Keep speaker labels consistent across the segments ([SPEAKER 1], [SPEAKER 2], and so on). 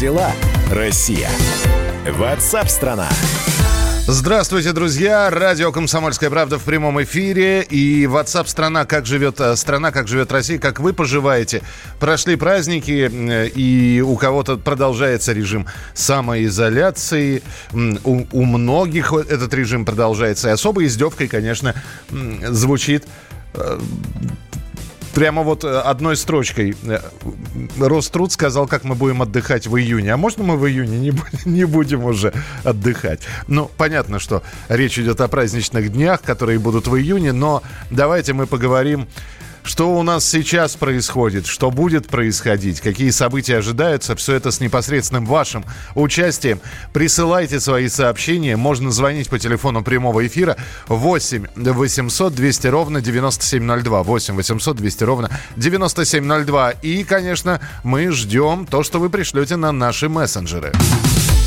[SPEAKER 1] дела, Россия? Ватсап-страна!
[SPEAKER 2] Здравствуйте, друзья! Радио «Комсомольская правда» в прямом эфире. И WhatsApp страна как живет э, страна, как живет Россия, как вы поживаете. Прошли праздники, э, и у кого-то продолжается режим самоизоляции. У, у многих этот режим продолжается. И особой издевкой, конечно, звучит э, прямо вот э, одной строчкой. Э, Роструд сказал, как мы будем отдыхать в июне. А можно мы в июне не, не будем уже отдыхать? Ну, понятно, что речь идет о праздничных днях, которые будут в июне, но давайте мы поговорим что у нас сейчас происходит, что будет происходить, какие события ожидаются, все это с непосредственным вашим участием. Присылайте свои сообщения, можно звонить по телефону прямого эфира 8 800 200 ровно 9702. 8 800 200 ровно 9702. И, конечно, мы ждем то, что вы пришлете на наши мессенджеры.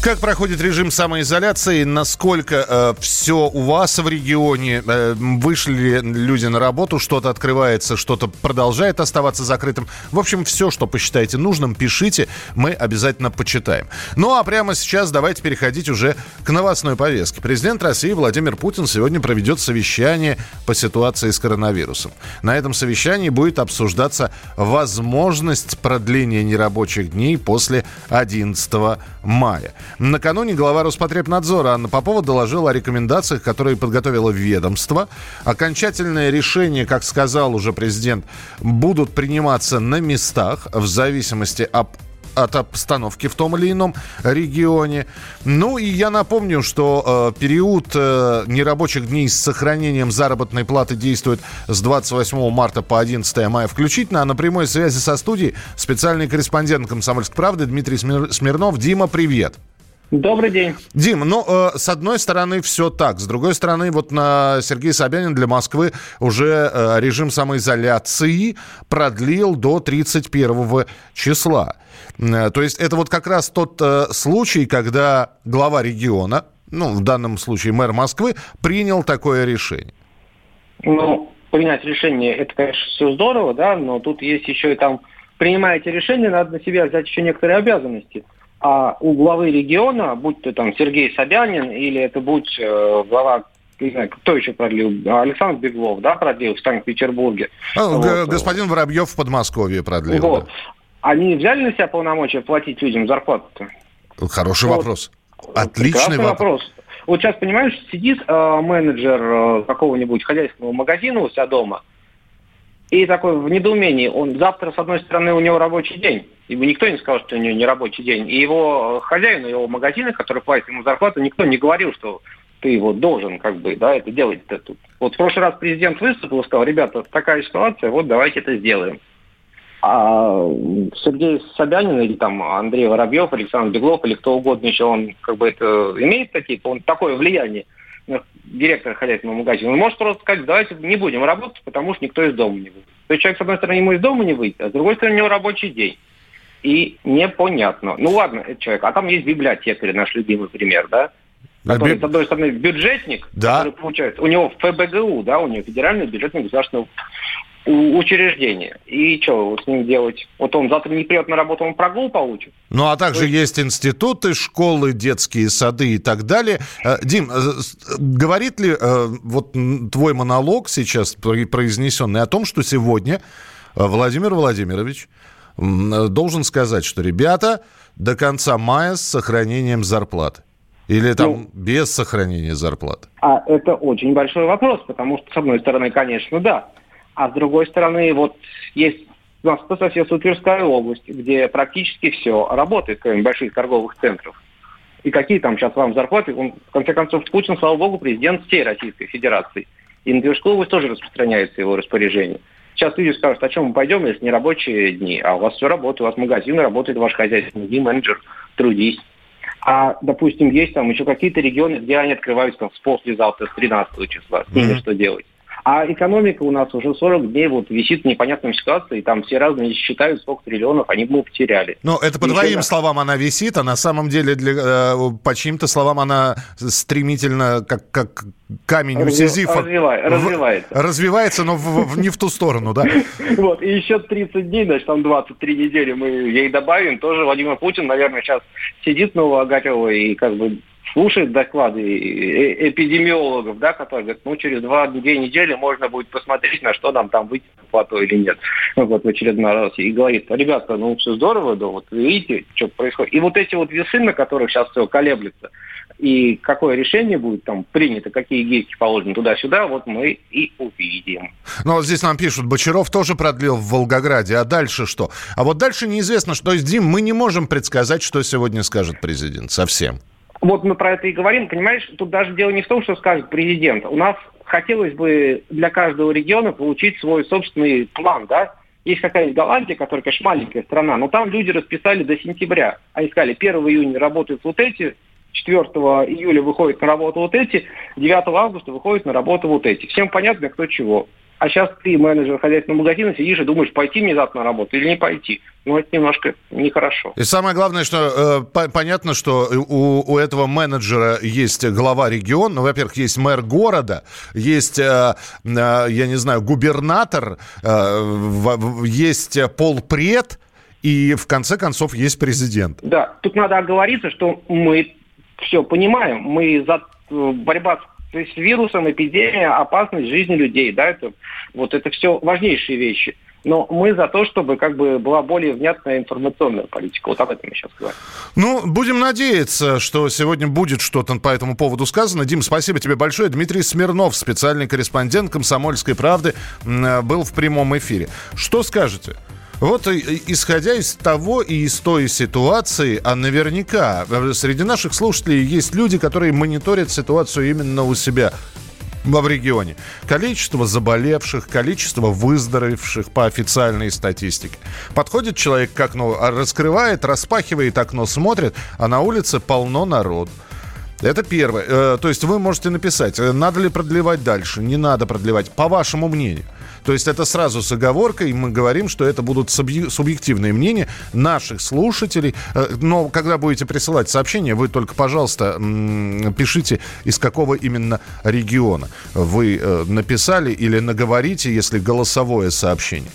[SPEAKER 2] Как проходит режим самоизоляции? Насколько э, все у вас в регионе? Э, вышли ли люди на работу? Что-то открывается, что-то продолжает оставаться закрытым. В общем, все, что посчитаете нужным, пишите. Мы обязательно почитаем. Ну а прямо сейчас давайте переходить уже к новостной повестке. Президент России Владимир Путин сегодня проведет совещание по ситуации с коронавирусом. На этом совещании будет обсуждаться возможность продления нерабочих дней после 11 мая. Накануне глава Роспотребнадзора Анна Попова доложила о рекомендациях, которые подготовило ведомство. Окончательное решение, как сказал уже президент, будут приниматься на местах в зависимости от от обстановки в том или ином регионе. Ну и я напомню, что э, период э, нерабочих дней с сохранением заработной платы действует с 28 марта по 11 мая включительно. А на прямой связи со студией специальный корреспондент «Комсомольской правды» Дмитрий Смирнов. Дима, привет.
[SPEAKER 3] Добрый день.
[SPEAKER 2] Дим, ну, э, с одной стороны, все так. С другой стороны, вот на Сергей Собянин для Москвы уже э, режим самоизоляции продлил до 31 числа. Э, то есть это вот как раз тот э, случай, когда глава региона, ну, в данном случае мэр Москвы, принял такое решение.
[SPEAKER 3] Ну, принять решение, это, конечно, все здорово, да, но тут есть еще и там, принимаете решение, надо на себя взять еще некоторые обязанности – а у главы региона, будь то там Сергей Собянин или это будь э, глава не знаю, кто еще продлил? Александр Беглов, да, продлил в Санкт-Петербурге.
[SPEAKER 2] А, вот. Господин Воробьев в Подмосковье продлил. Вот. Да.
[SPEAKER 3] Они взяли на себя полномочия платить людям зарплату?
[SPEAKER 2] Хороший вот. вопрос. Отличный вопрос. вопрос.
[SPEAKER 3] Вот сейчас, понимаешь, сидит э, менеджер э, какого-нибудь хозяйственного магазина у себя дома, и такой в недоумении. Он завтра, с одной стороны, у него рабочий день. Ему никто не сказал, что у него не рабочий день. И его хозяин, его магазина, который платит ему зарплату, никто не говорил, что ты его должен как бы, да, это делать. -то тут. Вот в прошлый раз президент выступил и сказал, ребята, такая ситуация, вот давайте это сделаем. А Сергей Собянин или там Андрей Воробьев, Александр Беглов или кто угодно еще, он как бы это имеет такие, он такое влияние директор хозяйственного магазина, он может просто сказать, давайте не будем работать, потому что никто из дома не выйдет. То есть человек, с одной стороны, ему из дома не выйдет, а с другой стороны, у него рабочий день. И непонятно. Ну ладно, это человек, а там есть библиотекарь, наш любимый пример, да? Который, с одной стороны, бюджетник, да. который получает, у него ФБГУ, да, у него федеральный бюджетный государственный учреждение. И что с ним делать? Вот он завтра не придет на работу, он прогул получит.
[SPEAKER 2] Ну, а также есть... есть институты, школы, детские сады и так далее. Э, Дим, э, говорит ли э, вот твой монолог сейчас произнесенный о том, что сегодня Владимир Владимирович должен сказать, что, ребята, до конца мая с сохранением зарплаты? Или там ну, без сохранения зарплаты?
[SPEAKER 3] А это очень большой вопрос, потому что, с одной стороны, конечно, да. А с другой стороны, вот есть у нас по соседству Тверская область, где практически все работает, кроме больших торговых центров. И какие там сейчас вам зарплаты? Он, в конце концов, Путин, слава богу, президент всей Российской Федерации. И на Тверскую область тоже распространяется его распоряжение. Сейчас люди скажут, о чем мы пойдем, если не рабочие дни, а у вас все работает, у вас магазин работает, ваш хозяйственный менеджер, трудись. А, допустим, есть там еще какие-то регионы, где они открываются там, с послезавтра, с 13 числа. С ними mm-hmm. что делать? А экономика у нас уже 40 дней вот висит в непонятной ситуации, и там все разные считают, сколько триллионов они мы потеряли.
[SPEAKER 2] Но это по и твоим словам она висит, а на самом деле для, э, по чьим-то словам она стремительно, как, как камень у Сизифа...
[SPEAKER 3] Развивай, развивается.
[SPEAKER 2] Развивается, но в, в, не в ту сторону, да?
[SPEAKER 3] Вот, и еще 30 дней, значит, там 23 недели мы ей добавим. Тоже Владимир Путин, наверное, сейчас сидит снова Огарева и как бы слушает доклады эпидемиологов, да, которые говорят, ну, через два-две недели можно будет посмотреть, на что нам там выйти плато или нет. Вот в очередной раз. И говорит, ребята, ну, все здорово, да, вот видите, что происходит. И вот эти вот весы, на которых сейчас все колеблется, и какое решение будет там принято, какие гейки положены туда-сюда, вот мы и увидим.
[SPEAKER 2] Ну, вот здесь нам пишут, Бочаров тоже продлил в Волгограде, а дальше что? А вот дальше неизвестно, что, Дим, мы не можем предсказать, что сегодня скажет президент совсем.
[SPEAKER 3] Вот мы про это и говорим, понимаешь, тут даже дело не в том, что скажет президент. У нас хотелось бы для каждого региона получить свой собственный план, да? Есть какая-нибудь Голландия, которая, конечно, маленькая страна, но там люди расписали до сентября. Они сказали, 1 июня работают вот эти, 4 июля выходят на работу вот эти, 9 августа выходят на работу вот эти. Всем понятно, кто чего. А сейчас ты, менеджер хозяйственного магазина, сидишь и думаешь, пойти мне завтра на работу или не пойти. Ну, это немножко нехорошо.
[SPEAKER 2] И самое главное, что э, по- понятно, что у, у этого менеджера есть глава региона. Ну, во-первых, есть мэр города, есть, э, э, я не знаю, губернатор, э, в, есть полпред, и в конце концов есть президент.
[SPEAKER 3] Да, тут надо оговориться, что мы все понимаем. Мы за э, борьба с то есть вирусом, эпидемия, опасность жизни людей, да, это вот это все важнейшие вещи. Но мы за то, чтобы как бы была более внятная информационная политика. Вот об этом мы сейчас говорим.
[SPEAKER 2] Ну, будем надеяться, что сегодня будет что-то по этому поводу сказано. Дим, спасибо тебе большое. Dмитрий Смирнов, специальный корреспондент «Комсомольской правды», был в прямом эфире. Что скажете? Вот исходя из того и из той ситуации, а наверняка э, среди наших слушателей есть люди, которые мониторят ситуацию именно у себя в регионе. Количество заболевших, количество выздоровевших по официальной статистике. Подходит человек к окну, а раскрывает, распахивает окно, смотрит, а на улице полно народ. Это первое. Э, то есть вы можете написать, э, надо ли продлевать дальше, не надо продлевать, по вашему мнению. То есть это сразу с оговоркой, мы говорим, что это будут субъективные мнения наших слушателей. Э, но когда будете присылать сообщения, вы только, пожалуйста, пишите, из какого именно региона вы э, написали или наговорите, если голосовое сообщение.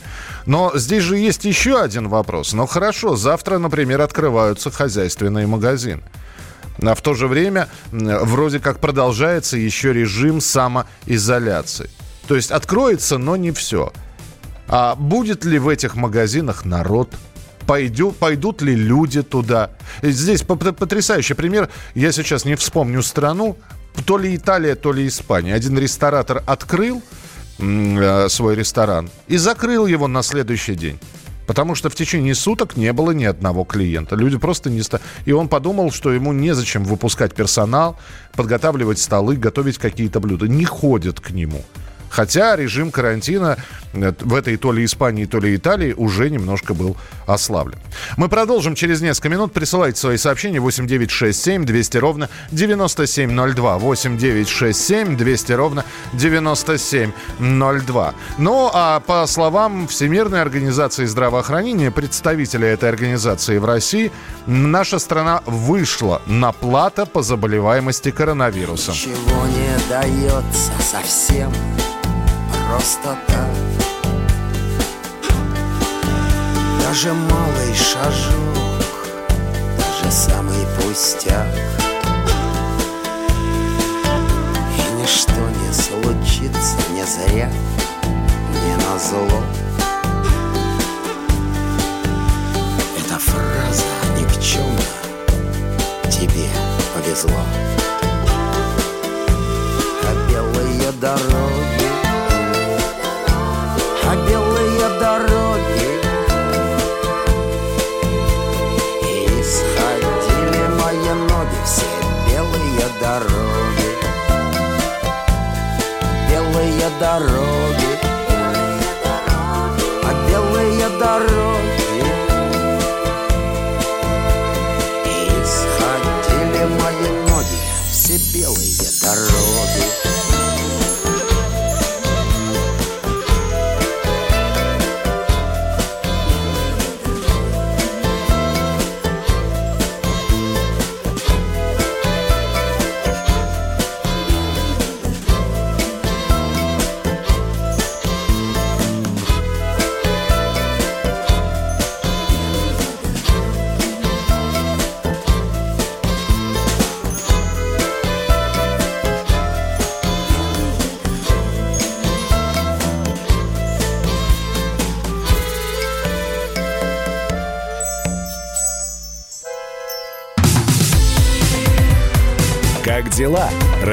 [SPEAKER 2] Но здесь же есть еще один вопрос. Ну хорошо, завтра, например, открываются хозяйственные магазины. А в то же время вроде как продолжается еще режим самоизоляции. То есть откроется, но не все. А будет ли в этих магазинах народ? Пойдю, пойдут ли люди туда? Здесь потрясающий пример. Я сейчас не вспомню страну. То ли Италия, то ли Испания. Один ресторатор открыл э, свой ресторан и закрыл его на следующий день. Потому что в течение суток не было ни одного клиента. Люди просто не... Ста... И он подумал, что ему незачем выпускать персонал, подготавливать столы, готовить какие-то блюда. Не ходят к нему. Хотя режим карантина э, в этой то ли Испании, то ли Италии уже немножко был ослаблен. Мы продолжим через несколько минут. Присылайте свои сообщения 8967 200 ровно 9702. 8967 200 ровно 9702. Ну, а по словам Всемирной организации здравоохранения, представителя этой организации в России, наша страна вышла на плата по заболеваемости коронавирусом.
[SPEAKER 4] Ничего не дается совсем просто так Даже малый шажок, даже самый пустяк. И ничто не случится не зря, не на зло Эта фраза никчемна, тебе повезло. А белые дороги дороги. А белые дороги исходили мои ноги. Все белые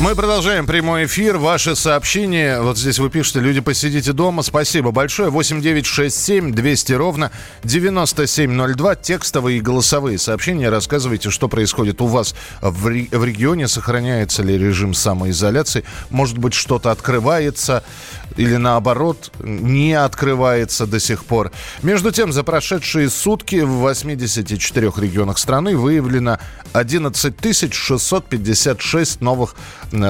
[SPEAKER 2] Мы продолжаем прямой эфир. Ваши сообщения, вот здесь вы пишете, люди, посидите дома. Спасибо большое. 8967 200 ровно 9702. Текстовые и голосовые сообщения. Рассказывайте, что происходит у вас в, в регионе. Сохраняется ли режим самоизоляции? Может быть, что-то открывается или наоборот не открывается до сих пор. Между тем, за прошедшие сутки в 84 регионах страны выявлено 11 656 новых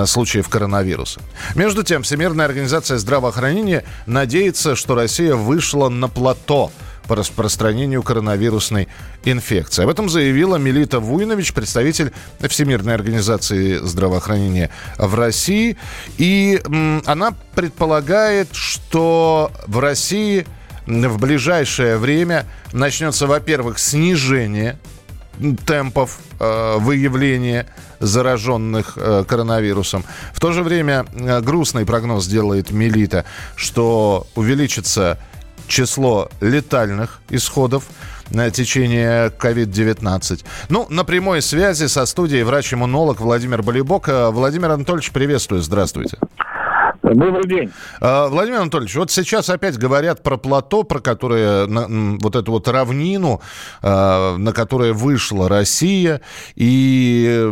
[SPEAKER 2] случаев коронавируса. Между тем, Всемирная организация здравоохранения надеется, что Россия вышла на плато по распространению коронавирусной инфекции. Об этом заявила Мелита Вуйнович, представитель Всемирной организации здравоохранения в России. И м, она предполагает, что в России в ближайшее время начнется, во-первых, снижение темпов э, выявления зараженных э, коронавирусом. В то же время э, грустный прогноз делает Мелита, что увеличится число летальных исходов на течение COVID-19. Ну, на прямой связи со студией врач-иммунолог Владимир Болибок. Э, Владимир Анатольевич, приветствую, здравствуйте.
[SPEAKER 5] Добрый день.
[SPEAKER 2] Э, Владимир Анатольевич, вот сейчас опять говорят про плато, про которое, вот эту вот равнину, э, на которое вышла Россия. И,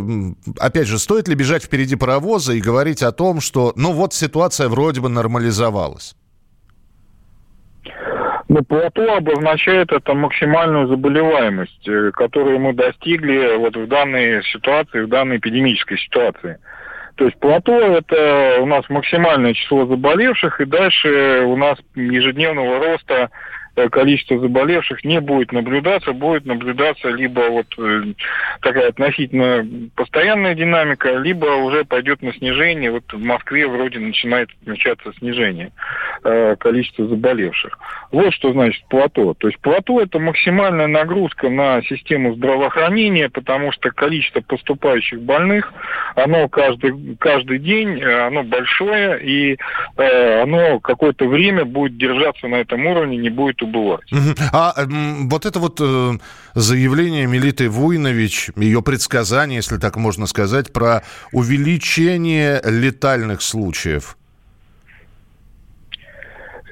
[SPEAKER 2] опять же, стоит ли бежать впереди паровоза и говорить о том, что, ну вот ситуация вроде бы нормализовалась?
[SPEAKER 5] Ну, плато обозначает это максимальную заболеваемость, э, которую мы достигли вот в данной ситуации, в данной эпидемической ситуации. То есть плато это у нас максимальное число заболевших, и дальше у нас ежедневного роста количество заболевших не будет наблюдаться, будет наблюдаться либо вот э, такая относительно постоянная динамика, либо уже пойдет на снижение. Вот в Москве вроде начинает отмечаться снижение э, количества заболевших. Вот что значит плато. То есть плато это максимальная нагрузка на систему здравоохранения, потому что количество поступающих больных, оно каждый, каждый день, э, оно большое, и э, оно какое-то время будет держаться на этом уровне, не будет убывать.
[SPEAKER 2] Мгм. А вот это вот э, заявление Мелиты Вуйнович, ее предсказание, если так можно сказать, про увеличение летальных случаев.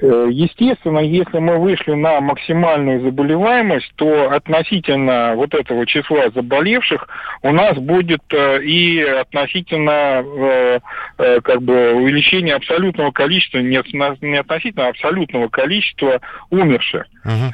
[SPEAKER 5] Э, Естественно, если мы вышли на максимальную заболеваемость, то относительно вот этого числа заболевших у нас будет э, и относительно э, как бы увеличение абсолютного количества, не отно- не относительно а абсолютного количества умерших.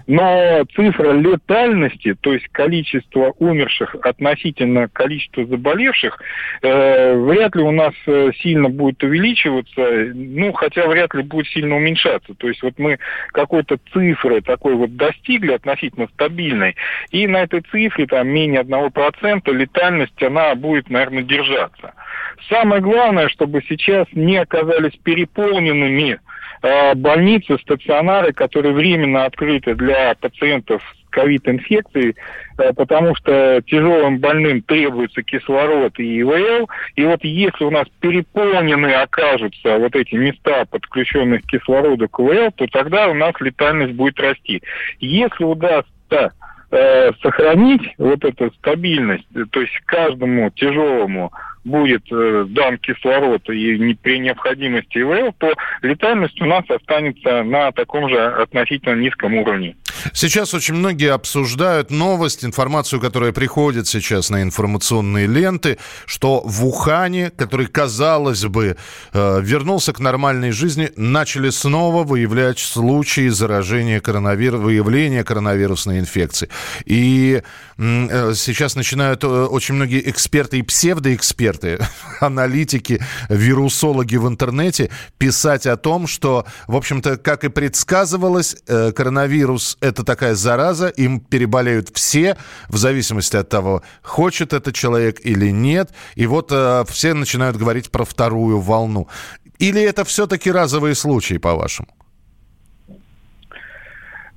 [SPEAKER 5] Но цифра летальности, то есть количество умерших относительно количества заболевших, вряд ли у нас сильно будет увеличиваться, ну, хотя вряд ли будет сильно уменьшаться. То есть вот мы какой-то цифры такой вот достигли относительно стабильной, и на этой цифре там менее 1% летальность, она будет, наверное, держаться. Самое главное, чтобы сейчас не оказались переполненными э, больницы, стационары, которые временно открыты для пациентов с ковид-инфекцией, э, потому что тяжелым больным требуется кислород и ИВЛ. И вот если у нас переполнены окажутся вот эти места, подключенных к кислороду к ИВЛ, то тогда у нас летальность будет расти. Если удастся э, сохранить вот эту стабильность, то есть каждому тяжелому будет э, дан кислород и не, при необходимости ИВЛ, то летальность у нас останется на таком же относительно низком уровне.
[SPEAKER 2] Сейчас очень многие обсуждают новость, информацию, которая приходит сейчас на информационные ленты, что в Ухане, который, казалось бы, э, вернулся к нормальной жизни, начали снова выявлять случаи заражения коронавирусом, выявления коронавирусной инфекции. И э, сейчас начинают э, очень многие эксперты и псевдоэксперты, аналитики, вирусологи в интернете писать о том, что, в общем-то, как и предсказывалось, коронавирус – это такая зараза, им переболеют все, в зависимости от того, хочет это человек или нет. И вот э, все начинают говорить про вторую волну. Или это все-таки разовые случаи, по-вашему?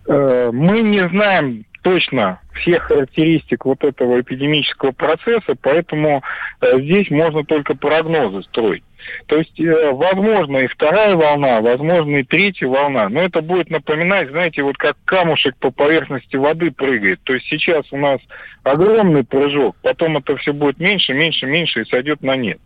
[SPEAKER 5] Э, мы не знаем точно всех характеристик вот этого эпидемического процесса, поэтому э, здесь можно только прогнозы строить. То есть, э, возможно, и вторая волна, возможно, и третья волна, но это будет напоминать, знаете, вот как камушек по поверхности воды прыгает. То есть сейчас у нас огромный прыжок, потом это все будет меньше, меньше, меньше и сойдет на нет.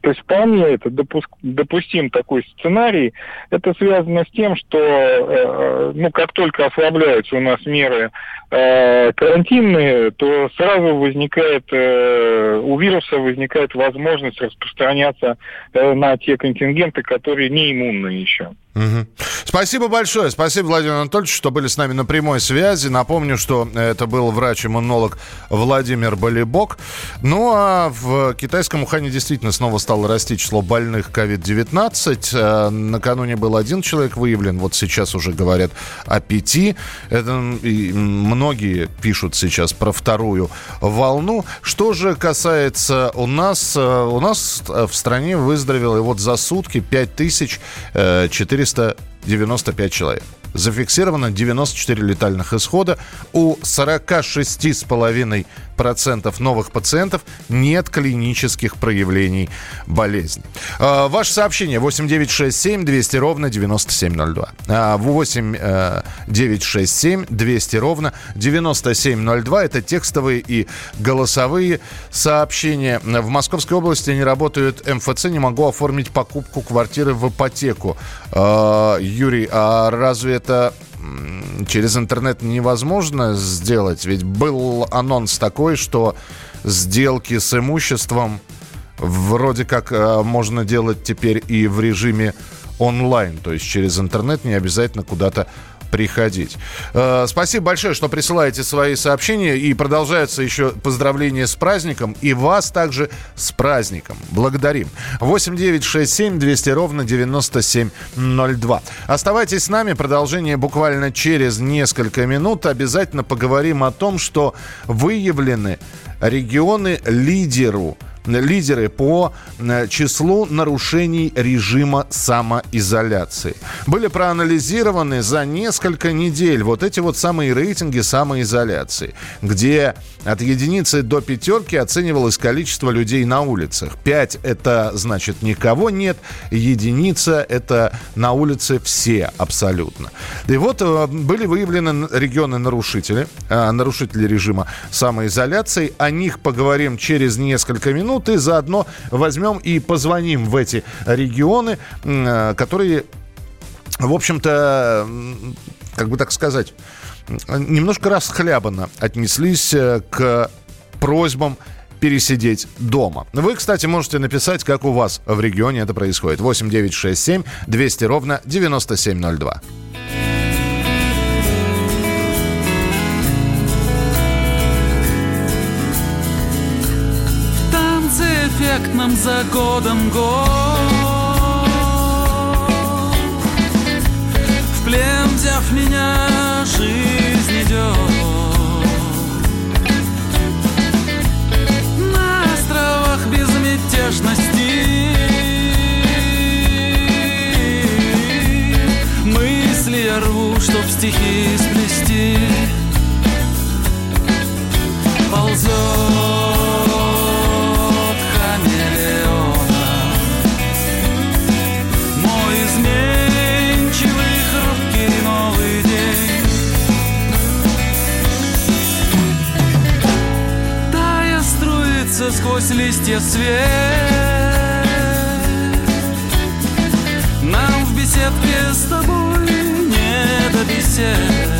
[SPEAKER 5] То есть вполне это допуск, допустим такой сценарий. Это связано с тем, что э, ну, как только ослабляются у нас меры э, карантинные, то сразу возникает, э, у вируса возникает возможность распространяться э, на те контингенты, которые не иммунны еще.
[SPEAKER 2] Угу. Спасибо большое. Спасибо, Владимир Анатольевич, что были с нами на прямой связи. Напомню, что это был врач-иммунолог Владимир Болибок. Ну, а в китайском Ухане действительно снова стало расти число больных COVID-19. Э, накануне был один человек выявлен, вот сейчас уже говорят о пяти. Это многие пишут сейчас про вторую волну. Что же касается у нас, э, у нас в стране выздоровело и вот за сутки 5400 495 человек. Зафиксировано 94 летальных исхода. У 46,5 процентов новых пациентов нет клинических проявлений болезни. А, ваше сообщение 8967 200 ровно 9702. 8967 200 ровно 9702. Это текстовые и голосовые сообщения. В Московской области не работают МФЦ. Не могу оформить покупку квартиры в ипотеку. А, Юрий, а разве это через интернет невозможно сделать? Ведь был анонс такой, что сделки с имуществом вроде как э, можно делать теперь и в режиме онлайн, то есть через интернет не обязательно куда-то приходить. Э, спасибо большое, что присылаете свои сообщения. И продолжаются еще поздравления с праздником. И вас также с праздником. Благодарим. 8 9 6 7 200 ровно 9702. Оставайтесь с нами. Продолжение буквально через несколько минут. Обязательно поговорим о том, что выявлены регионы лидеру лидеры по э, числу нарушений режима самоизоляции. Были проанализированы за несколько недель вот эти вот самые рейтинги самоизоляции, где от единицы до пятерки оценивалось количество людей на улицах. Пять – это значит никого нет, единица – это на улице все абсолютно. И вот э, были выявлены регионы-нарушители, э, нарушители режима самоизоляции. О них поговорим через несколько минут минут и заодно возьмем и позвоним в эти регионы, э, которые, в общем-то, как бы так сказать, немножко расхлябанно отнеслись э, к просьбам пересидеть дома. Вы, кстати, можете написать, как у вас в регионе это происходит. 8 9 6 7 200 ровно 9702.
[SPEAKER 6] Эффектным за годом год. В плен взяв меня, жизнь идет. На островах безмятежности. Мысли я рву, чтоб стихи сплести. Ползет сквозь листья свет. Нам в беседке с тобой не до бесед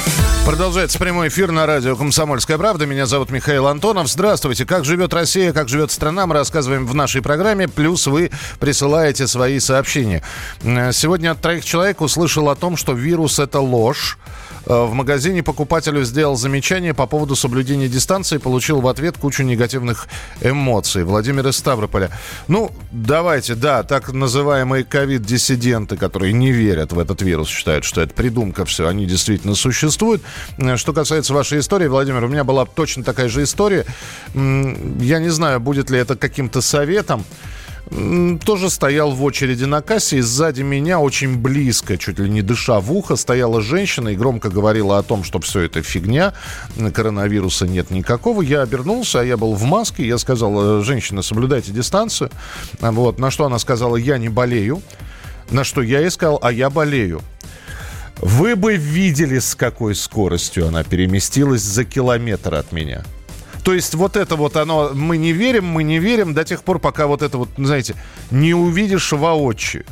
[SPEAKER 2] Продолжается прямой эфир на радио «Комсомольская правда». Меня зовут Михаил Антонов. Здравствуйте. Как живет Россия, как живет страна, мы рассказываем в нашей программе. Плюс вы присылаете свои сообщения. Э, сегодня от троих человек услышал о том, что вирус – это ложь. Э, в магазине покупателю сделал замечание по поводу соблюдения дистанции и получил в ответ кучу негативных эмоций. Владимир из Ставрополя. Ну, давайте, да, так называемые ковид-диссиденты, которые не верят в этот вирус, считают, что это придумка все, они действительно существуют. Э, что касается вашей истории, Владимир, у меня была точно такая же история. Я не знаю, будет ли это каким-то советом тоже стоял в очереди на кассе, и сзади меня очень близко, чуть ли не дыша в ухо, стояла женщина и громко говорила о том, что все это фигня, коронавируса нет никакого. Я обернулся, а я был в маске, я сказал, «Э, женщина, соблюдайте дистанцию. Вот, на что она сказала, я не болею. На что я ей сказал, а я болею. Вы бы видели, с какой скоростью она переместилась за километр от меня. То есть вот это вот оно, мы не верим, мы не верим до тех пор, пока вот это вот, знаете, не увидишь воочию.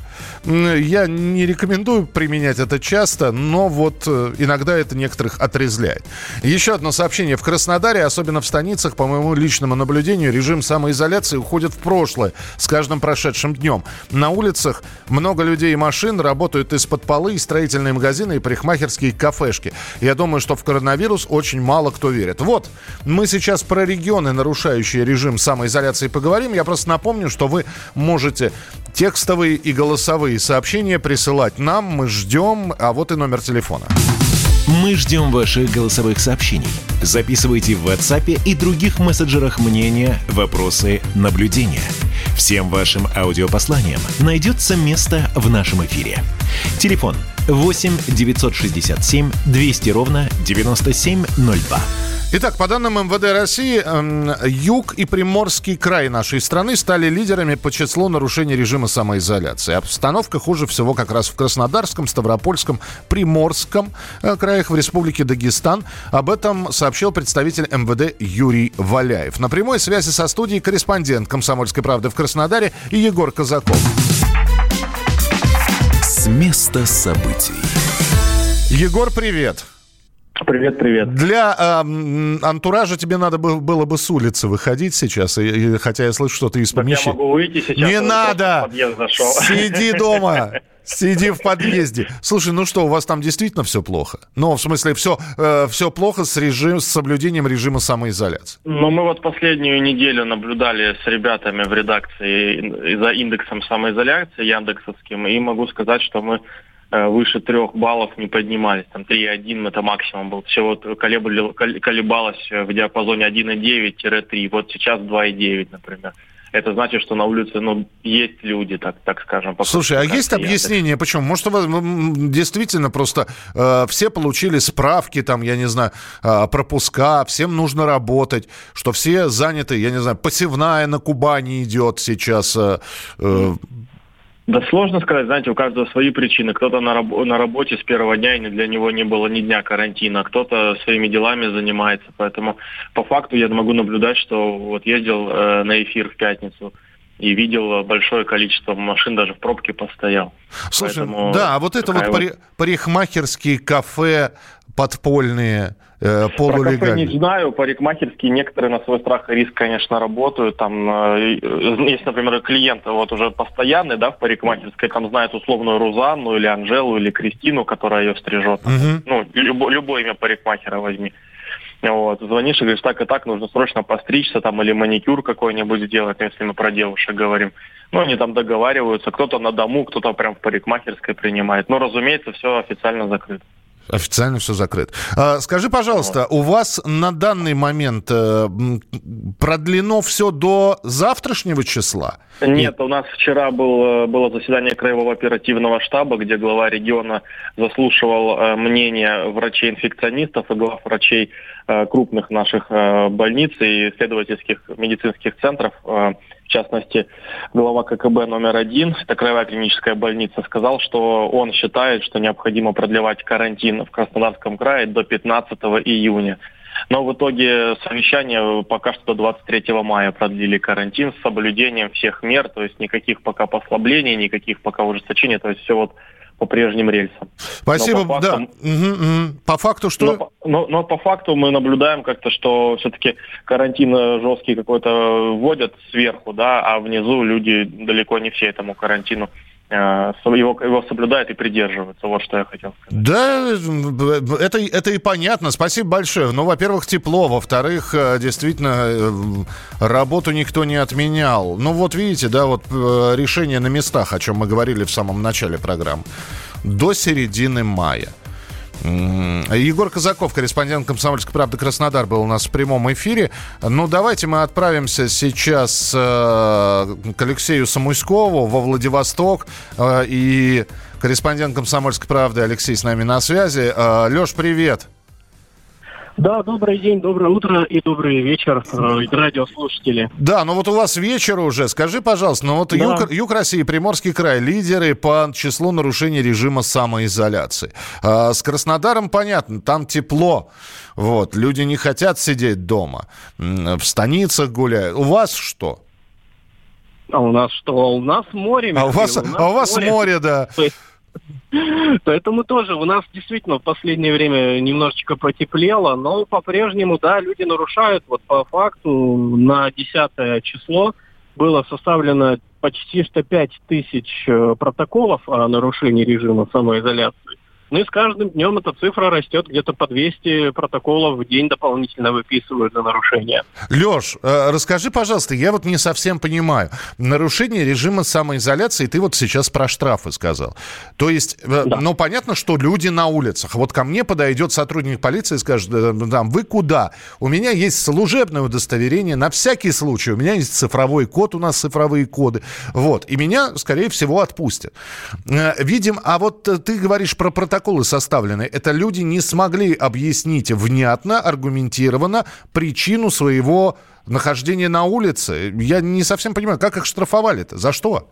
[SPEAKER 2] Я не рекомендую применять это часто, но вот э, иногда это некоторых отрезляет. Еще одно сообщение. В Краснодаре, особенно в станицах, по моему личному наблюдению, режим самоизоляции уходит в прошлое с каждым прошедшим днем. На улицах много людей и машин, работают из-под полы, и строительные магазины, и парикмахерские кафешки. Я думаю, что в коронавирус очень мало кто верит. Вот, мы сейчас про регионы, нарушающие режим самоизоляции, поговорим. Я просто напомню, что вы можете текстовые и голосовые сообщения присылать нам. Мы ждем. А вот и номер телефона.
[SPEAKER 1] Мы ждем ваших голосовых сообщений. Записывайте в WhatsApp и других мессенджерах мнения, вопросы, наблюдения. Всем вашим аудиопосланиям найдется место в нашем эфире. Телефон 8 967 200 ровно 9702.
[SPEAKER 2] Итак, по данным МВД России, эм, юг и Приморский край нашей страны стали лидерами по числу нарушений режима самоизоляции. Обстановка хуже всего как раз в Краснодарском, Ставропольском, Приморском э, краях в Республике Дагестан. Об этом сообщил представитель МВД Юрий Валяев. На прямой связи со студией корреспондент «Комсомольской правды» в Краснодаре Егор Казаков.
[SPEAKER 1] С места событий.
[SPEAKER 2] Егор, привет.
[SPEAKER 7] Привет, привет.
[SPEAKER 2] Для э, антуража тебе надо было бы с улицы выходить сейчас, и, и, хотя я слышу, что ты из помещения.
[SPEAKER 7] Я могу выйти сейчас.
[SPEAKER 2] Не надо! Сиди дома! Сиди в подъезде. Слушай, ну что, у вас там действительно все плохо? Ну, в смысле, все, э, все плохо с, режим, с соблюдением режима самоизоляции?
[SPEAKER 7] Ну, мы вот последнюю неделю наблюдали с ребятами в редакции за индексом самоизоляции Яндексовским, и могу сказать, что мы выше трех баллов не поднимались. Там 3,1 это максимум был. Все вот колебалось в диапазоне 1,9-3. Вот сейчас 2,9, например. Это значит, что на улице ну, есть люди, так, так скажем.
[SPEAKER 2] Слушай, а есть объяснение, почему? Может, у вас действительно просто э, все получили справки, там, я не знаю, э, пропуска, всем нужно работать, что все заняты, я не знаю, посевная на Кубани идет сейчас. Э, э,
[SPEAKER 7] да сложно сказать, знаете, у каждого свои причины. Кто-то на, раб- на работе с первого дня, и для него не было ни дня карантина, кто-то своими делами занимается. Поэтому по факту я могу наблюдать, что вот ездил э, на эфир в пятницу и видел большое количество машин, даже в пробке постоял.
[SPEAKER 2] Слушай, Поэтому да, а вот это вот, вот парикмахерские кафе подпольные, э? Про кафе
[SPEAKER 7] не знаю, парикмахерские некоторые на свой страх и риск, конечно, работают. Там э, есть, например, клиенты вот уже постоянные, да, в парикмахерской, там знают условную Рузанну или Анжелу или Кристину, которая ее стрижет. Угу. Ну, любо, любое имя парикмахера возьми. Вот, звонишь и говоришь, так и так, нужно срочно постричься там или маникюр какой-нибудь сделать, если мы про девушек говорим. Ну, они там договариваются, кто-то на дому, кто-то прям в парикмахерской принимает. Но, разумеется, все официально закрыто.
[SPEAKER 2] Официально все закрыто. А, скажи, пожалуйста, у вас на данный момент э, продлено все до завтрашнего числа?
[SPEAKER 7] Нет, у нас вчера был, э, было заседание Краевого оперативного штаба, где глава региона заслушивал э, мнение врачей-инфекционистов и глав врачей крупных наших больниц и исследовательских медицинских центров В частности, глава ККБ номер один, это краевая клиническая больница, сказал, что он считает, что необходимо продлевать карантин в Краснодарском крае до 15 июня. Но в итоге совещание пока что до 23 мая продлили карантин с соблюдением всех мер, то есть никаких пока послаблений, никаких пока ужесточений, то есть все вот по прежним рельсам.
[SPEAKER 2] Спасибо, по факту, да. Угу, угу. По факту что?
[SPEAKER 7] Но, но, но по факту мы наблюдаем как-то, что все-таки карантин жесткий какой-то вводят сверху, да, а внизу люди далеко не все этому карантину Э, его, его соблюдают и придерживаются. Вот что я хотел сказать.
[SPEAKER 2] Да, это, это и понятно. Спасибо большое. Ну, во-первых, тепло. Во-вторых, э, действительно, э, работу никто не отменял. Ну, вот видите, да, вот решение на местах, о чем мы говорили в самом начале программы. До середины мая. Егор Казаков, корреспондент «Комсомольской правды» Краснодар, был у нас в прямом эфире. Ну, давайте мы отправимся сейчас э, к Алексею Самуськову во Владивосток. Э, и корреспондент «Комсомольской правды» Алексей с нами на связи. Э, Леш, привет.
[SPEAKER 8] Да, добрый день, доброе утро и добрый вечер, э, радиослушатели.
[SPEAKER 2] Да, ну вот у вас вечер уже. Скажи, пожалуйста, ну вот да. юг, юг России, Приморский край, лидеры по числу нарушений режима самоизоляции. А, с Краснодаром понятно, там тепло. Вот, люди не хотят сидеть дома, в станицах гуляют. У вас что?
[SPEAKER 8] А у нас что? У нас море.
[SPEAKER 2] А у вас, у, а у вас море, море да. То есть
[SPEAKER 8] Поэтому тоже у нас действительно в последнее время немножечко потеплело, но по-прежнему, да, люди нарушают. Вот по факту на 10 число было составлено почти 105 тысяч э, протоколов о нарушении режима самоизоляции. Ну и с каждым днем эта цифра растет, где-то по 200 протоколов в день дополнительно выписывают за нарушение.
[SPEAKER 2] Леш, э, расскажи, пожалуйста, я вот не совсем понимаю. Нарушение режима самоизоляции, ты вот сейчас про штрафы сказал. То есть, э, да. ну понятно, что люди на улицах. Вот ко мне подойдет сотрудник полиции и скажет, там, вы куда? У меня есть служебное удостоверение, на всякий случай. У меня есть цифровой код, у нас цифровые коды. Вот, и меня, скорее всего, отпустят. Э, видим, а вот ты говоришь про протокол протоколы составлены, это люди не смогли объяснить внятно, аргументированно причину своего нахождения на улице. Я не совсем понимаю, как их штрафовали-то? За что?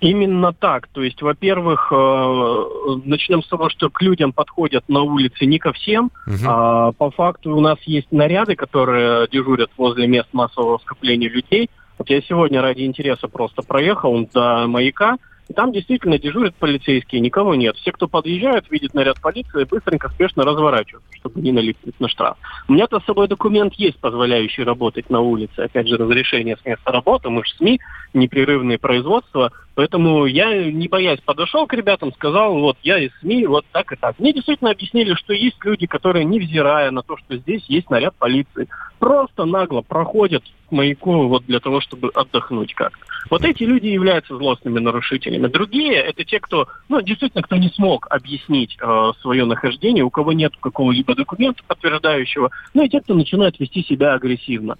[SPEAKER 8] Именно так. То есть, во-первых, э, начнем с того, что к людям подходят на улице не ко всем. Угу. А, по факту у нас есть наряды, которые дежурят возле мест массового скопления людей. Вот я сегодня ради интереса просто проехал до маяка, и там действительно дежурят полицейские, никого нет. Все, кто подъезжают, видят наряд полиции, быстренько, спешно разворачиваются, чтобы не налипнуть на штраф. У меня-то с собой документ есть, позволяющий работать на улице. Опять же, разрешение с места работы, мы же СМИ, непрерывные производства. Поэтому я, не боясь, подошел к ребятам, сказал, вот я из СМИ, вот так и так. Мне действительно объяснили, что есть люди, которые, невзирая на то, что здесь есть наряд полиции, просто нагло проходят маяку вот для того, чтобы отдохнуть как-то. Вот эти люди являются злостными нарушителями. Другие – это те, кто, ну, действительно, кто не смог объяснить э, свое нахождение, у кого нет какого-либо документа подтверждающего, ну и те, кто начинает вести себя агрессивно.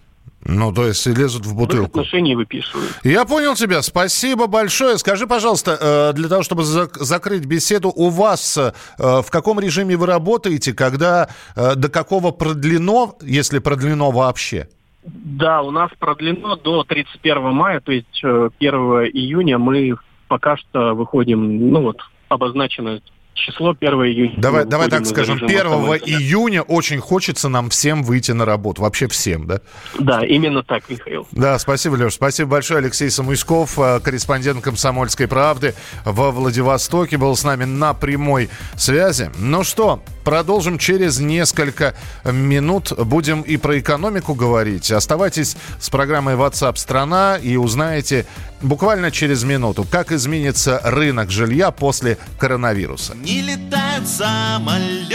[SPEAKER 2] Ну, то есть лезут в бутылку.
[SPEAKER 8] В отношении выписывают.
[SPEAKER 2] Я понял тебя. Спасибо большое. Скажи, пожалуйста, э, для того, чтобы закрыть беседу, у вас э, в каком режиме вы работаете, когда, э, до какого продлено, если продлено вообще?
[SPEAKER 8] Да, у нас продлено до 31 мая, то есть 1 июня мы пока что выходим, ну вот, обозначено число 1 июня.
[SPEAKER 2] Давай, давай так скажем, 1 июня очень хочется нам всем выйти на работу. Вообще всем, да?
[SPEAKER 8] Да, именно так, Михаил.
[SPEAKER 2] Да, спасибо, Леш. Спасибо большое. Алексей Самуйсков, э, корреспондент «Комсомольской правды» во Владивостоке, был с нами на прямой связи. Ну что, продолжим через несколько минут. Будем и про экономику говорить. Оставайтесь с программой WhatsApp страна и узнаете буквально через минуту, как изменится рынок жилья после коронавируса.
[SPEAKER 9] Не летают самолеты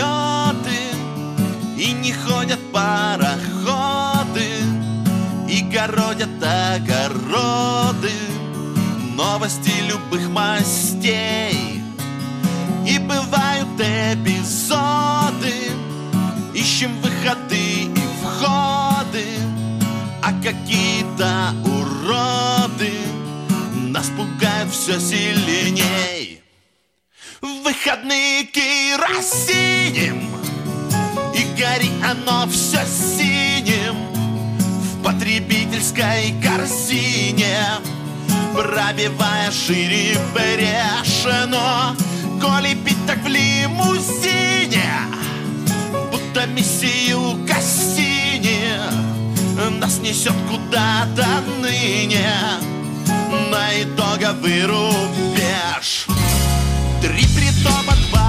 [SPEAKER 9] и не ходят пароходы и городят огороды новости любых мастей и бывают эпизоды. Ищем выходы и входы. А какие-то уроды нас пугают все сильней. В выходные керосинем И гори оно все синим В потребительской корзине Пробивая шире брешено Коли пить так в лимузине Будто миссию Кассини Нас несет куда-то ныне. На итоговый рубеж Три притопа, два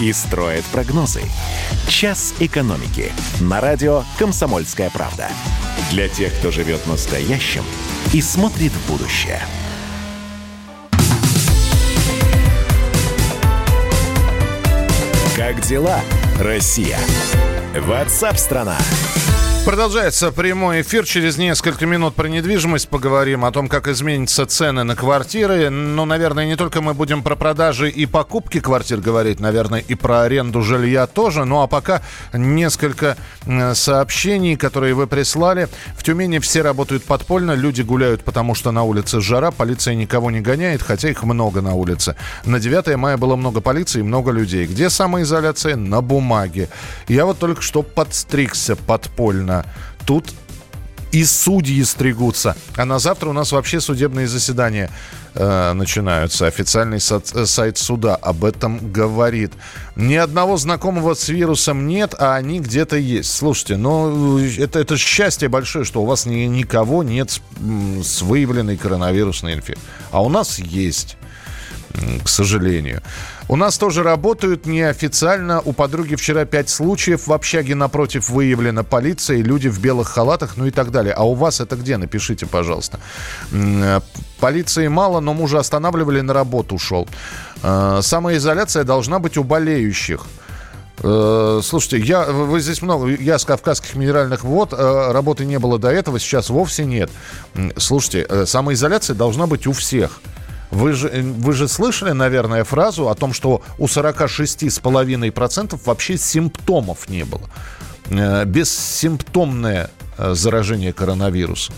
[SPEAKER 1] и строят прогнозы. «Час экономики» на радио «Комсомольская правда». Для тех, кто живет настоящим и смотрит в будущее. Как дела, Россия? Ватсап-страна!
[SPEAKER 2] Продолжается прямой эфир. Через несколько минут про недвижимость поговорим, о том, как изменятся цены на квартиры. Ну, наверное, не только мы будем про продажи и покупки квартир говорить, наверное, и про аренду жилья тоже. Ну, а пока несколько сообщений, которые вы прислали. В Тюмени все работают подпольно, люди гуляют, потому что на улице жара, полиция никого не гоняет, хотя их много на улице. На 9 мая было много полиции и много людей. Где самоизоляция? На бумаге. Я вот только что подстригся подпольно. Тут и судьи стригутся. А на завтра у нас вообще судебные заседания э, начинаются. Официальный э, сайт суда об этом говорит. Ни одного знакомого с вирусом нет, а они где-то есть. Слушайте, ну это, это счастье большое, что у вас ни- никого нет с, с выявленной коронавирусной инфекцией. А у нас есть к сожалению. У нас тоже работают неофициально. У подруги вчера пять случаев. В общаге напротив выявлена полиция, люди в белых халатах, ну и так далее. А у вас это где? Напишите, пожалуйста. Э, Полиции мало, но мужа останавливали, на работу ушел. Э, Самоизоляция должна быть у болеющих. Э, Слушайте, я, вы здесь много, я с Кавказских минеральных вод, работы не было до этого, сейчас вовсе нет. Слушайте, самоизоляция должна быть у всех. Вы же, э, вы же слышали, наверное, фразу о том, что у 46,5% вообще симптомов не было. Э, Бессимптомное э, заражение коронавирусом.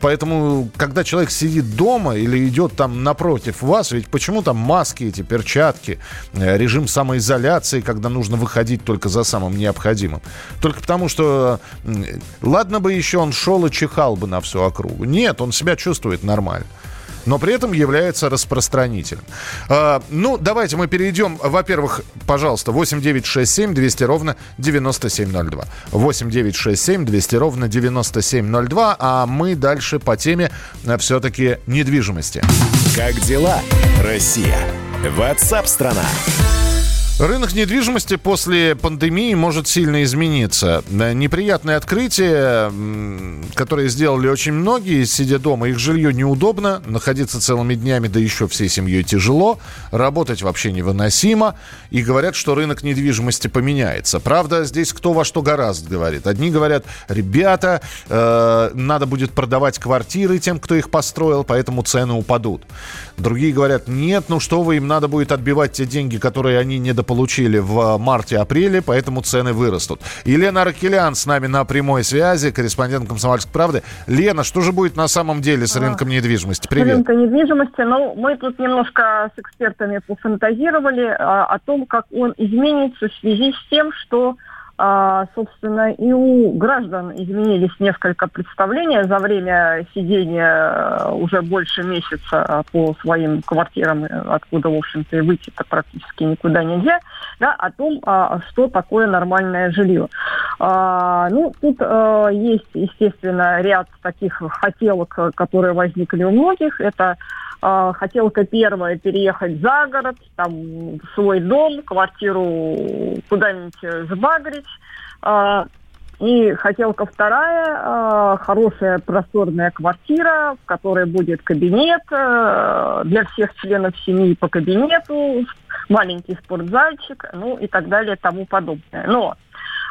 [SPEAKER 2] Поэтому, когда человек сидит дома или идет там напротив вас, ведь почему там маски эти, перчатки, режим самоизоляции, когда нужно выходить только за самым необходимым? Только потому, что ладно бы еще он шел и чихал бы на всю округу. Нет, он себя чувствует нормально но при этом является распространителем. А, ну, давайте мы перейдем. Во-первых, пожалуйста, 8967 200 ровно 9702. 8967 200 ровно 9702. А мы дальше по теме а, все-таки недвижимости.
[SPEAKER 1] Как дела, Россия? Ватсап-страна!
[SPEAKER 2] Рынок недвижимости после пандемии может сильно измениться. Неприятное открытие, которое сделали очень многие, сидя дома. Их жилье неудобно, находиться целыми днями, да еще всей семьей тяжело, работать вообще невыносимо. И говорят, что рынок недвижимости поменяется. Правда, здесь кто во что гораздо говорит. Одни говорят, ребята, э, надо будет продавать квартиры тем, кто их построил, поэтому цены упадут. Другие говорят, нет, ну что вы, им надо будет отбивать те деньги, которые они недополучили в марте-апреле, поэтому цены вырастут. Елена Аркелян с нами на прямой связи, корреспондент «Комсомольской правды». Лена, что же будет на самом деле с рынком недвижимости? Привет.
[SPEAKER 10] Рынка недвижимости. Ну, мы тут немножко с экспертами пофантазировали а, о том, как он изменится в связи с тем, что а, собственно, и у граждан изменились несколько представления за время сидения э, уже больше месяца по своим квартирам, э, откуда, в общем-то, и выйти-то практически никуда нельзя, да, о том, а, что такое нормальное жилье. А, ну, тут а, есть, естественно, ряд таких хотелок, которые возникли у многих. Это а, хотелка первая переехать за город, там, свой дом, квартиру куда-нибудь сбагрить. А, И хотелка вторая, а, хорошая просторная квартира, в которой будет кабинет а, для всех членов семьи по кабинету, маленький спортзальчик, ну и так далее, тому подобное. Но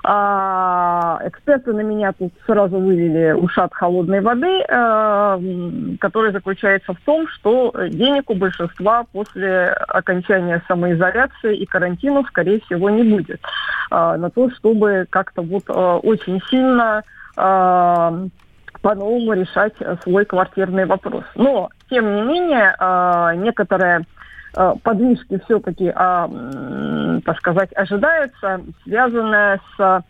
[SPEAKER 10] а, эксперты на меня тут сразу вывели ушат холодной воды, а, м, который заключается в том, что денег у большинства после окончания самоизоляции и карантина, скорее всего, не будет а, на то, чтобы как-то вот а, очень сильно а, по-новому решать э, свой квартирный вопрос. Но, тем не менее, некоторые э, подвижки все-таки, а, так сказать, ожидаются, связанные с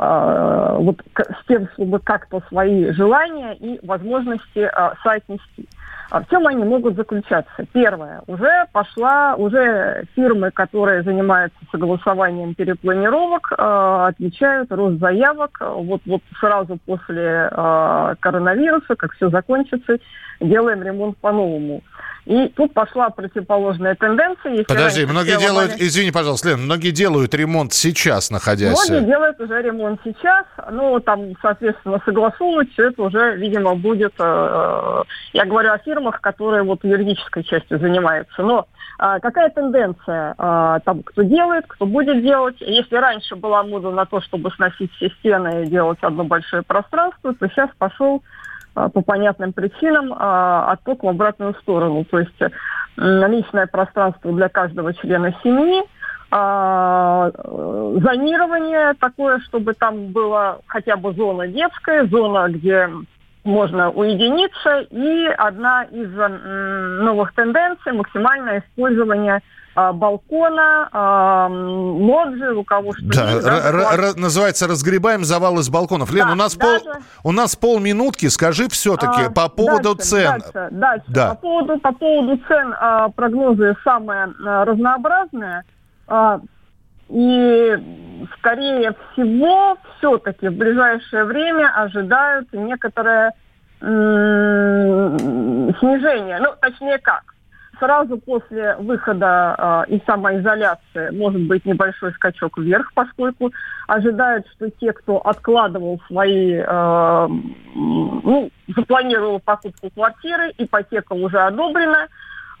[SPEAKER 10] а, вот с тем, чтобы как-то свои желания и возможности а, соотнести. А в чем они могут заключаться? Первое. Уже пошла, уже фирмы, которые занимаются согласованием перепланировок, а, отмечают рост заявок. Вот, вот сразу после а, коронавируса, как все закончится, делаем ремонт по-новому. И тут пошла противоположная тенденция. Если
[SPEAKER 2] Подожди, многие делают,
[SPEAKER 10] ломали-
[SPEAKER 2] извини, пожалуйста, Лен, многие делают ремонт сейчас, находясь...
[SPEAKER 10] Многие делают уже ремонт сейчас, ну, там, соответственно, согласовывать все это уже, видимо, будет, э, я говорю о фирмах, которые вот юридической частью занимаются, но а, какая тенденция, а, там, кто делает, кто будет делать, если раньше была мода на то, чтобы сносить все стены и делать одно большое пространство, то сейчас пошел а, по понятным причинам а, отток в обратную сторону, то есть личное пространство для каждого члена семьи, а, зонирование такое, чтобы там была хотя бы зона детская, зона, где можно уединиться, и одна из новых тенденций максимальное использование а, балкона, м, лоджии, у кого что
[SPEAKER 2] Да,
[SPEAKER 10] есть, да,
[SPEAKER 2] р-
[SPEAKER 10] класс.
[SPEAKER 2] р- называется «Разгребаем завал из балконов». Лен,
[SPEAKER 10] Да,
[SPEAKER 2] у, нас пол,
[SPEAKER 10] даже-
[SPEAKER 2] у нас полминутки. Скажи все-таки
[SPEAKER 10] А,
[SPEAKER 2] по поводу
[SPEAKER 10] дальше,
[SPEAKER 2] цен.
[SPEAKER 10] Дальше, дальше.
[SPEAKER 2] Да.
[SPEAKER 10] По, поводу, по поводу цен а, прогнозы самые разнообразные. И, скорее всего, все-таки в ближайшее время ожидают некоторое снижение. Ну, точнее как. Сразу после выхода а, из самоизоляции может быть небольшой скачок вверх, поскольку ожидают, что те, кто откладывал свои, м, ну, запланировал покупку квартиры, ипотека уже одобрена,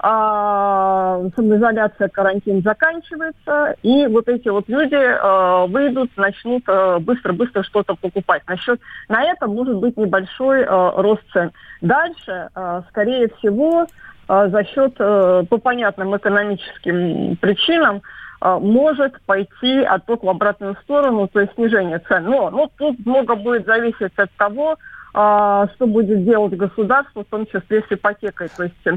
[SPEAKER 10] самоизоляция, карантин заканчивается, и вот эти вот люди а, выйдут, начнут а, быстро-быстро что-то покупать. Насчет, на этом может быть небольшой а, рост цен. Дальше, а, скорее всего, а, за счет, э, по понятным экономическим причинам, а, может пойти отток в обратную сторону, то есть снижение цен. Но ну, тут много будет зависеть от того, а, что будет делать государство, в том числе с ипотекой. То есть а,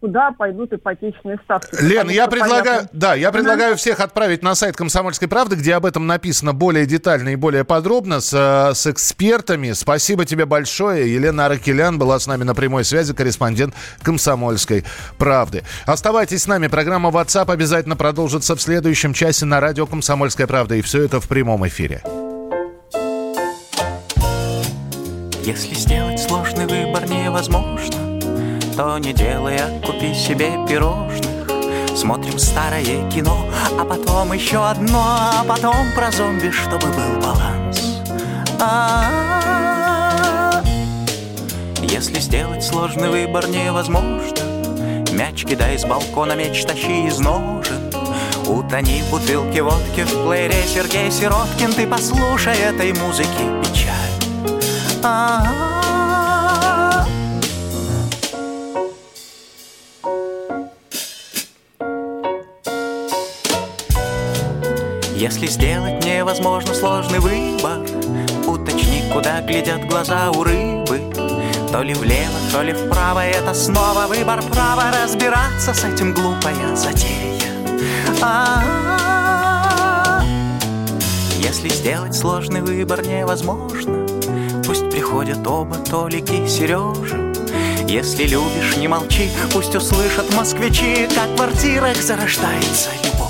[SPEAKER 10] куда пойдут ипотечные ставки.
[SPEAKER 2] Лен, я предлагаю,
[SPEAKER 10] понятно-
[SPEAKER 2] да, я предлагаю всех отправить на сайт «Комсомольской правды», где об этом написано более детально и более подробно с, с экспертами. Спасибо тебе большое. Елена Аракелян была с нами на прямой связи, корреспондент «Комсомольской правды». Оставайтесь с нами. Программа WhatsApp обязательно продолжится в следующем часе на радио «Комсомольская правда». И все это в прямом эфире.
[SPEAKER 11] Если сделать сложный выбор невозможно, то не делай, а купи себе пирожных. Смотрим старое кино, а потом еще одно, а потом про зомби, чтобы был баланс. А-а-а. Если сделать сложный выбор невозможно, мяч кидай с балкона, меч тащи из ножен. Утони в бутылке водки в плеере Сергей Сироткин, ты послушай этой музыки печаль. А-а-а. Если сделать невозможно сложный выбор, уточни, куда глядят глаза у рыбы. То ли влево, то ли вправо, это снова выбор права разбираться с этим глупая затея. А-а-а. Если сделать сложный выбор невозможно, пусть приходят оба Толики и Сережа. Если любишь, не молчи, пусть услышат москвичи, как в квартирах зарождается любовь.